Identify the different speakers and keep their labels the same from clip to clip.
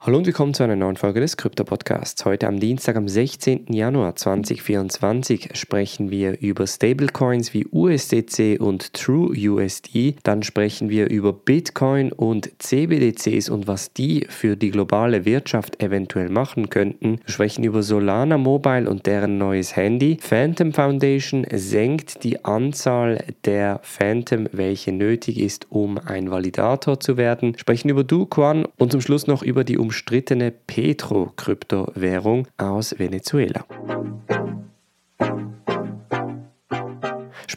Speaker 1: Hallo und willkommen zu einer neuen Folge des Krypto-Podcasts. Heute am Dienstag, am 16. Januar 2024 sprechen wir über Stablecoins wie USDC und TrueUSD. Dann sprechen wir über Bitcoin und CBDCs und was die für die globale Wirtschaft eventuell machen könnten. Wir sprechen über Solana Mobile und deren neues Handy. Phantom Foundation senkt die Anzahl der Phantom, welche nötig ist, um ein Validator zu werden. Sprechen über Duquan und zum Schluss noch über die umstrittene Petro-Kryptowährung aus Venezuela.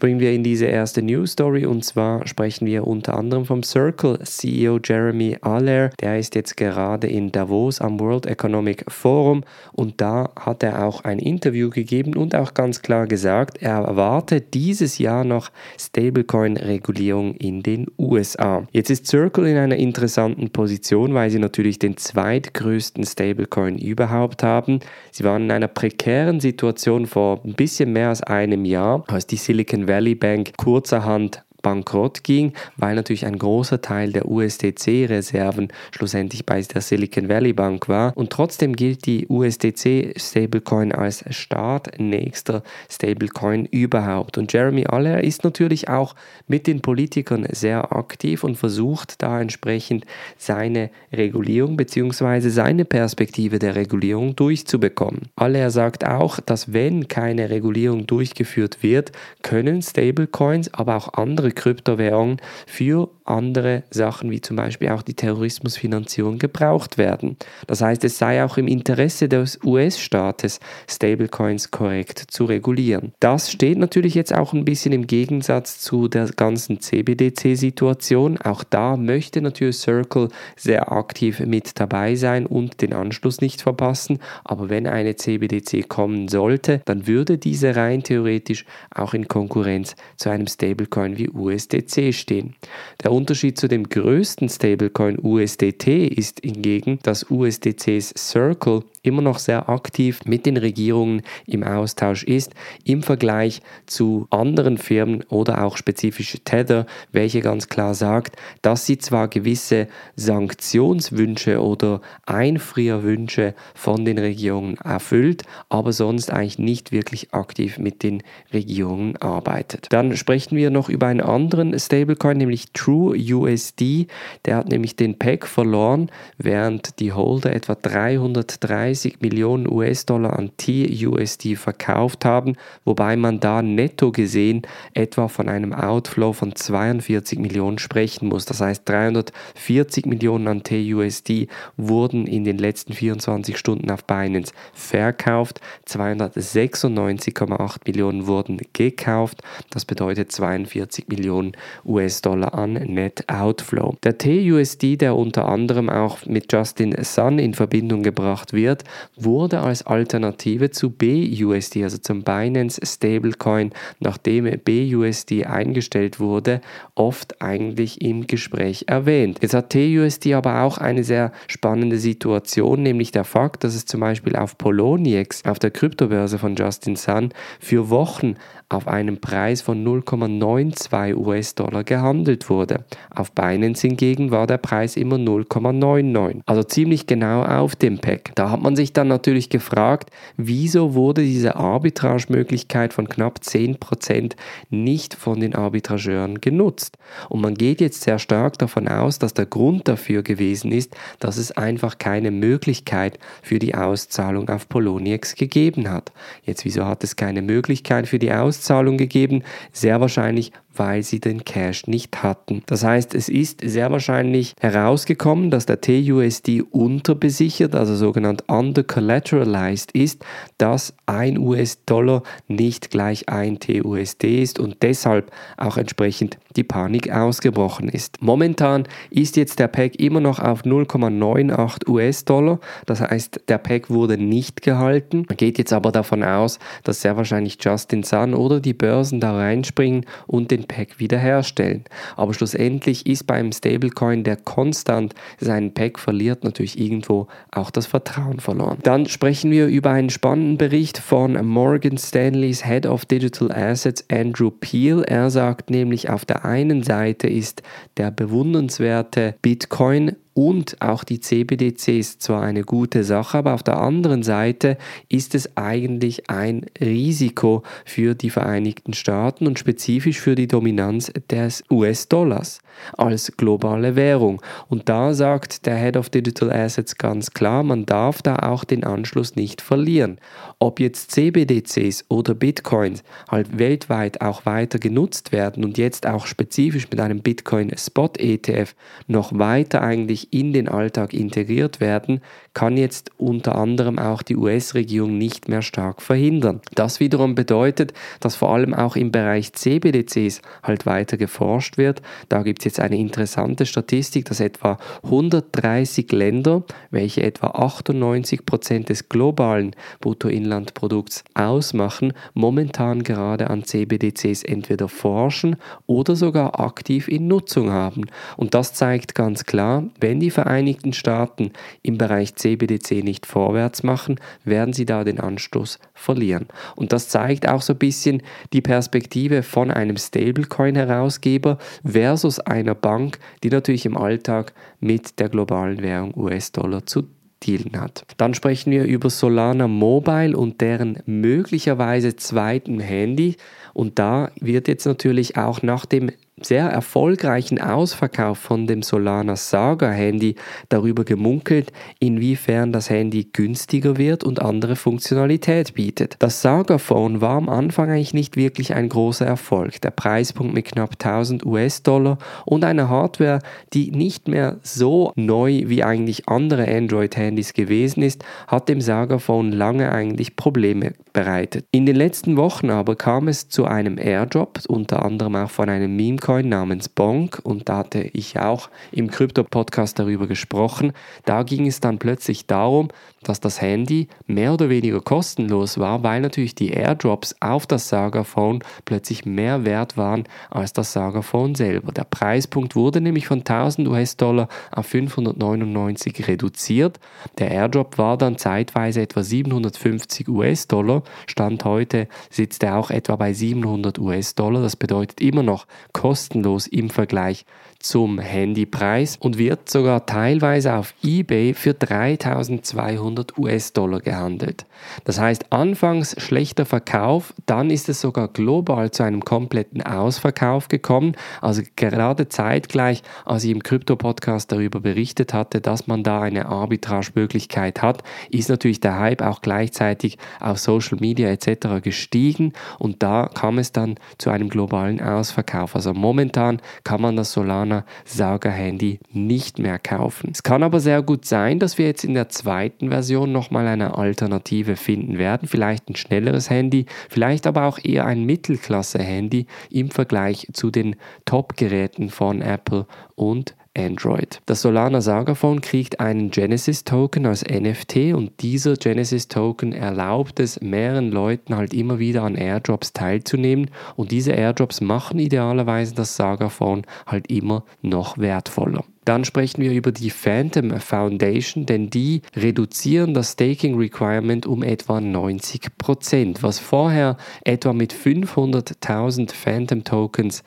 Speaker 1: Springen wir in diese erste News Story und zwar sprechen wir unter anderem vom Circle CEO Jeremy Aller. Der ist jetzt gerade in Davos am World Economic Forum und da hat er auch ein Interview gegeben und auch ganz klar gesagt, er erwartet dieses Jahr noch Stablecoin-Regulierung in den USA. Jetzt ist Circle in einer interessanten Position, weil sie natürlich den zweitgrößten Stablecoin überhaupt haben. Sie waren in einer prekären Situation vor ein bisschen mehr als einem Jahr, als die Silicon Valley Bank kurzerhand bankrott ging, weil natürlich ein großer Teil der USDC-Reserven schlussendlich bei der Silicon Valley Bank war. Und trotzdem gilt die USDC-Stablecoin als startnächster Stablecoin überhaupt. Und Jeremy Aller ist natürlich auch mit den Politikern sehr aktiv und versucht da entsprechend seine Regulierung bzw. seine Perspektive der Regulierung durchzubekommen. Aller sagt auch, dass wenn keine Regulierung durchgeführt wird, können Stablecoins, aber auch andere Kryptowährungen für andere Sachen wie zum Beispiel auch die Terrorismusfinanzierung gebraucht werden. Das heißt, es sei auch im Interesse des US-Staates, Stablecoins korrekt zu regulieren. Das steht natürlich jetzt auch ein bisschen im Gegensatz zu der ganzen CBDC-Situation. Auch da möchte natürlich Circle sehr aktiv mit dabei sein und den Anschluss nicht verpassen. Aber wenn eine CBDC kommen sollte, dann würde diese rein theoretisch auch in Konkurrenz zu einem Stablecoin wie USDC stehen. Der Unterschied zu dem größten Stablecoin USDT ist hingegen, dass USDCs Circle immer noch sehr aktiv mit den Regierungen im Austausch ist im Vergleich zu anderen Firmen oder auch spezifisch Tether, welche ganz klar sagt, dass sie zwar gewisse Sanktionswünsche oder Einfrierwünsche von den Regierungen erfüllt, aber sonst eigentlich nicht wirklich aktiv mit den Regierungen arbeitet. Dann sprechen wir noch über einen anderen Stablecoin, nämlich True USD. Der hat nämlich den Peg verloren, während die Holder etwa 330 30 Millionen US-Dollar an TUSD verkauft haben, wobei man da netto gesehen etwa von einem Outflow von 42 Millionen sprechen muss. Das heißt, 340 Millionen an TUSD wurden in den letzten 24 Stunden auf Binance verkauft, 296,8 Millionen wurden gekauft, das bedeutet 42 Millionen US-Dollar an Net Outflow. Der TUSD, der unter anderem auch mit Justin Sun in Verbindung gebracht wird, wurde als Alternative zu BUSD, also zum Binance Stablecoin, nachdem BUSD eingestellt wurde, oft eigentlich im Gespräch erwähnt. Jetzt hat TUSD aber auch eine sehr spannende Situation, nämlich der Fakt, dass es zum Beispiel auf Poloniex, auf der Kryptobörse von Justin Sun, für Wochen auf einem Preis von 0,92 US-Dollar gehandelt wurde. Auf Binance hingegen war der Preis immer 0,99, also ziemlich genau auf dem Pack. Da hat man sich dann natürlich gefragt, wieso wurde diese Arbitragemöglichkeit von knapp 10% nicht von den Arbitrageuren genutzt. Und man geht jetzt sehr stark davon aus, dass der Grund dafür gewesen ist, dass es einfach keine Möglichkeit für die Auszahlung auf Poloniex gegeben hat. Jetzt, wieso hat es keine Möglichkeit für die Auszahlung? Auszahlung gegeben, sehr wahrscheinlich, weil sie den Cash nicht hatten. Das heißt, es ist sehr wahrscheinlich herausgekommen, dass der TUSD unterbesichert, also sogenannt undercollateralized ist, dass ein US-Dollar nicht gleich ein TUSD ist und deshalb auch entsprechend die Panik ausgebrochen ist. Momentan ist jetzt der Pack immer noch auf 0,98 US-Dollar, das heißt, der Pack wurde nicht gehalten. Man geht jetzt aber davon aus, dass sehr wahrscheinlich Justin Sun oder die Börsen da reinspringen und den Pack wiederherstellen. Aber schlussendlich ist beim Stablecoin, der konstant seinen Pack verliert, natürlich irgendwo auch das Vertrauen verloren. Dann sprechen wir über einen spannenden Bericht von Morgan Stanleys Head of Digital Assets, Andrew Peel. Er sagt nämlich, auf der einen Seite ist der bewundernswerte Bitcoin und auch die CBDCs zwar eine gute Sache, aber auf der anderen Seite ist es eigentlich ein Risiko für die Vereinigten Staaten und spezifisch für die Dominanz des US-Dollars als globale Währung. Und da sagt der Head of Digital Assets ganz klar, man darf da auch den Anschluss nicht verlieren. Ob jetzt CBDCs oder Bitcoins halt weltweit auch weiter genutzt werden und jetzt auch spezifisch mit einem Bitcoin Spot ETF noch weiter eigentlich in den Alltag integriert werden, kann jetzt unter anderem auch die US-Regierung nicht mehr stark verhindern. Das wiederum bedeutet, dass vor allem auch im Bereich CBDCs halt weiter geforscht wird. Da gibt es jetzt eine interessante Statistik, dass etwa 130 Länder, welche etwa 98 Prozent des globalen Bruttoinlandprodukts ausmachen, momentan gerade an CBDCs entweder forschen oder sogar aktiv in Nutzung haben. Und das zeigt ganz klar, wenn die Vereinigten Staaten im Bereich CBDC nicht vorwärts machen, werden sie da den Anstoß verlieren. Und das zeigt auch so ein bisschen die Perspektive von einem Stablecoin-Herausgeber versus einer Bank, die natürlich im Alltag mit der globalen Währung US-Dollar zu dealen hat. Dann sprechen wir über Solana Mobile und deren möglicherweise zweiten Handy. Und da wird jetzt natürlich auch nach dem sehr erfolgreichen Ausverkauf von dem Solana Saga Handy darüber gemunkelt, inwiefern das Handy günstiger wird und andere Funktionalität bietet. Das Saga Phone war am Anfang eigentlich nicht wirklich ein großer Erfolg. Der Preispunkt mit knapp 1000 US-Dollar und eine Hardware, die nicht mehr so neu wie eigentlich andere Android-Handys gewesen ist, hat dem Saga Phone lange eigentlich Probleme bereitet. In den letzten Wochen aber kam es zu einem Airdrop, unter anderem auch von einem Meme Bitcoin namens Bonk und da hatte ich auch im Krypto-Podcast darüber gesprochen. Da ging es dann plötzlich darum, dass das Handy mehr oder weniger kostenlos war, weil natürlich die Airdrops auf das Saga Phone plötzlich mehr wert waren als das Saga Phone selber. Der Preispunkt wurde nämlich von 1000 US-Dollar auf 599 reduziert. Der Airdrop war dann zeitweise etwa 750 US-Dollar. Stand heute sitzt er auch etwa bei 700 US-Dollar. Das bedeutet immer noch kostenlos kostenlos im Vergleich zum Handypreis und wird sogar teilweise auf eBay für 3200 US-Dollar gehandelt. Das heißt, anfangs schlechter Verkauf, dann ist es sogar global zu einem kompletten Ausverkauf gekommen. Also gerade zeitgleich, als ich im Krypto-Podcast darüber berichtet hatte, dass man da eine Arbitrage-Möglichkeit hat, ist natürlich der Hype auch gleichzeitig auf Social Media etc. gestiegen und da kam es dann zu einem globalen Ausverkauf. Also momentan kann man das Solana Sauger-Handy nicht mehr kaufen. Es kann aber sehr gut sein, dass wir jetzt in der zweiten Version nochmal eine Alternative finden werden. Vielleicht ein schnelleres Handy, vielleicht aber auch eher ein Mittelklasse-Handy im Vergleich zu den Top-Geräten von Apple und Android. Das Solana Saga Phone kriegt einen Genesis Token als NFT und dieser Genesis Token erlaubt es mehreren Leuten halt immer wieder an Airdrops teilzunehmen und diese Airdrops machen idealerweise das Saga Phone halt immer noch wertvoller. Dann sprechen wir über die Phantom Foundation, denn die reduzieren das Staking Requirement um etwa 90%, was vorher etwa mit 500.000 Phantom Tokens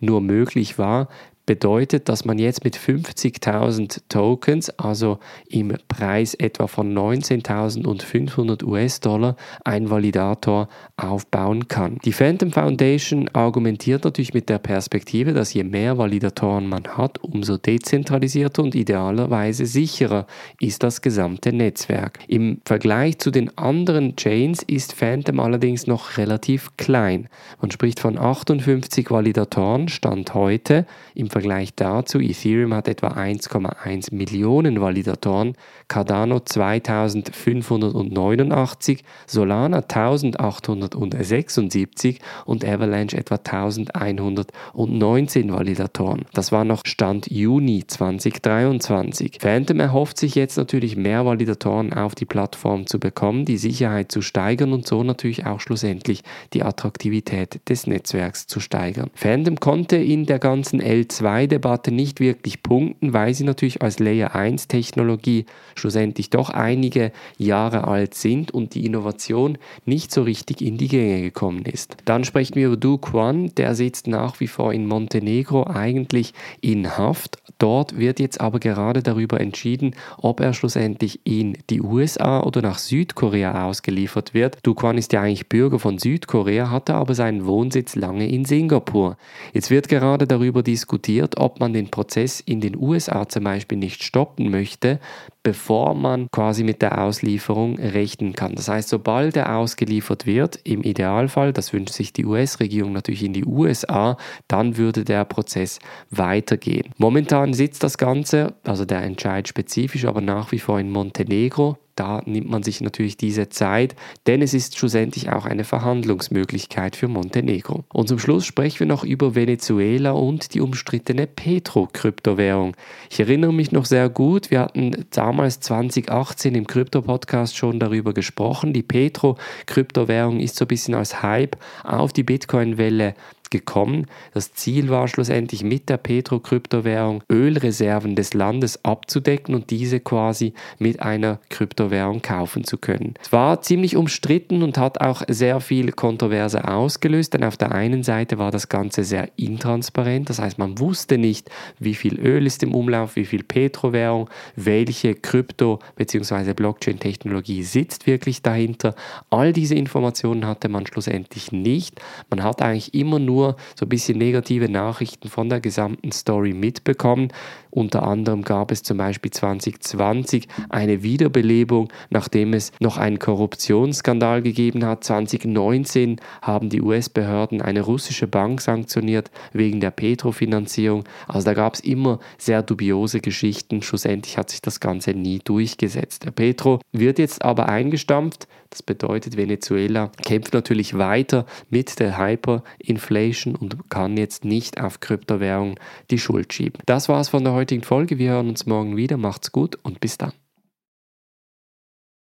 Speaker 1: nur möglich war, bedeutet, dass man jetzt mit 50.000 Tokens, also im Preis etwa von 19.500 US-Dollar, einen Validator aufbauen kann. Die Phantom Foundation argumentiert natürlich mit der Perspektive, dass je mehr Validatoren man hat, umso dezentralisierter und idealerweise sicherer ist das gesamte Netzwerk. Im Vergleich zu den anderen Chains ist Phantom allerdings noch relativ klein. Man spricht von 58 Validatoren, Stand heute, im Vergleich dazu, Ethereum hat etwa 1,1 Millionen Validatoren, Cardano 2589, Solana 1876 und Avalanche etwa 1119 Validatoren. Das war noch Stand Juni 2023. Phantom erhofft sich jetzt natürlich mehr Validatoren auf die Plattform zu bekommen, die Sicherheit zu steigern und so natürlich auch schlussendlich die Attraktivität des Netzwerks zu steigern. Phantom konnte in der ganzen L2 2-Debatte nicht wirklich punkten, weil sie natürlich als Layer 1 Technologie schlussendlich doch einige Jahre alt sind und die Innovation nicht so richtig in die Gänge gekommen ist. Dann sprechen wir über Du Quan, der sitzt nach wie vor in Montenegro eigentlich in Haft. Dort wird jetzt aber gerade darüber entschieden, ob er schlussendlich in die USA oder nach Südkorea ausgeliefert wird. Du Quan ist ja eigentlich Bürger von Südkorea, hatte aber seinen Wohnsitz lange in Singapur. Jetzt wird gerade darüber diskutiert, ob man den Prozess in den USA zum Beispiel nicht stoppen möchte, bevor man quasi mit der Auslieferung rechnen kann. Das heißt, sobald er ausgeliefert wird, im Idealfall, das wünscht sich die US-Regierung natürlich in die USA, dann würde der Prozess weitergehen. Momentan sitzt das Ganze, also der Entscheid spezifisch, aber nach wie vor in Montenegro da nimmt man sich natürlich diese Zeit, denn es ist schlussendlich auch eine Verhandlungsmöglichkeit für Montenegro. Und zum Schluss sprechen wir noch über Venezuela und die umstrittene Petro-Kryptowährung. Ich erinnere mich noch sehr gut, wir hatten damals 2018 im Krypto-Podcast schon darüber gesprochen. Die Petro-Kryptowährung ist so ein bisschen als Hype auf die Bitcoin-Welle gekommen. Das Ziel war schlussendlich mit der Petro-Kryptowährung Ölreserven des Landes abzudecken und diese quasi mit einer Kryptowährung kaufen zu können. Es war ziemlich umstritten und hat auch sehr viel Kontroverse ausgelöst, denn auf der einen Seite war das Ganze sehr intransparent, das heißt man wusste nicht, wie viel Öl ist im Umlauf, wie viel Petro-Währung, welche Krypto- bzw. Blockchain-Technologie sitzt wirklich dahinter. All diese Informationen hatte man schlussendlich nicht. Man hat eigentlich immer nur nur so ein bisschen negative Nachrichten von der gesamten Story mitbekommen. Unter anderem gab es zum Beispiel 2020 eine Wiederbelebung, nachdem es noch einen Korruptionsskandal gegeben hat. 2019 haben die US-Behörden eine russische Bank sanktioniert wegen der Petrofinanzierung. Also da gab es immer sehr dubiose Geschichten. Schlussendlich hat sich das Ganze nie durchgesetzt. Der Petro wird jetzt aber eingestampft. Das bedeutet, Venezuela kämpft natürlich weiter mit der Hyperinflation und kann jetzt nicht auf Kryptowährungen die Schuld schieben. Das war's von der heutigen Folge. Wir hören uns morgen wieder. Macht's gut und bis dann.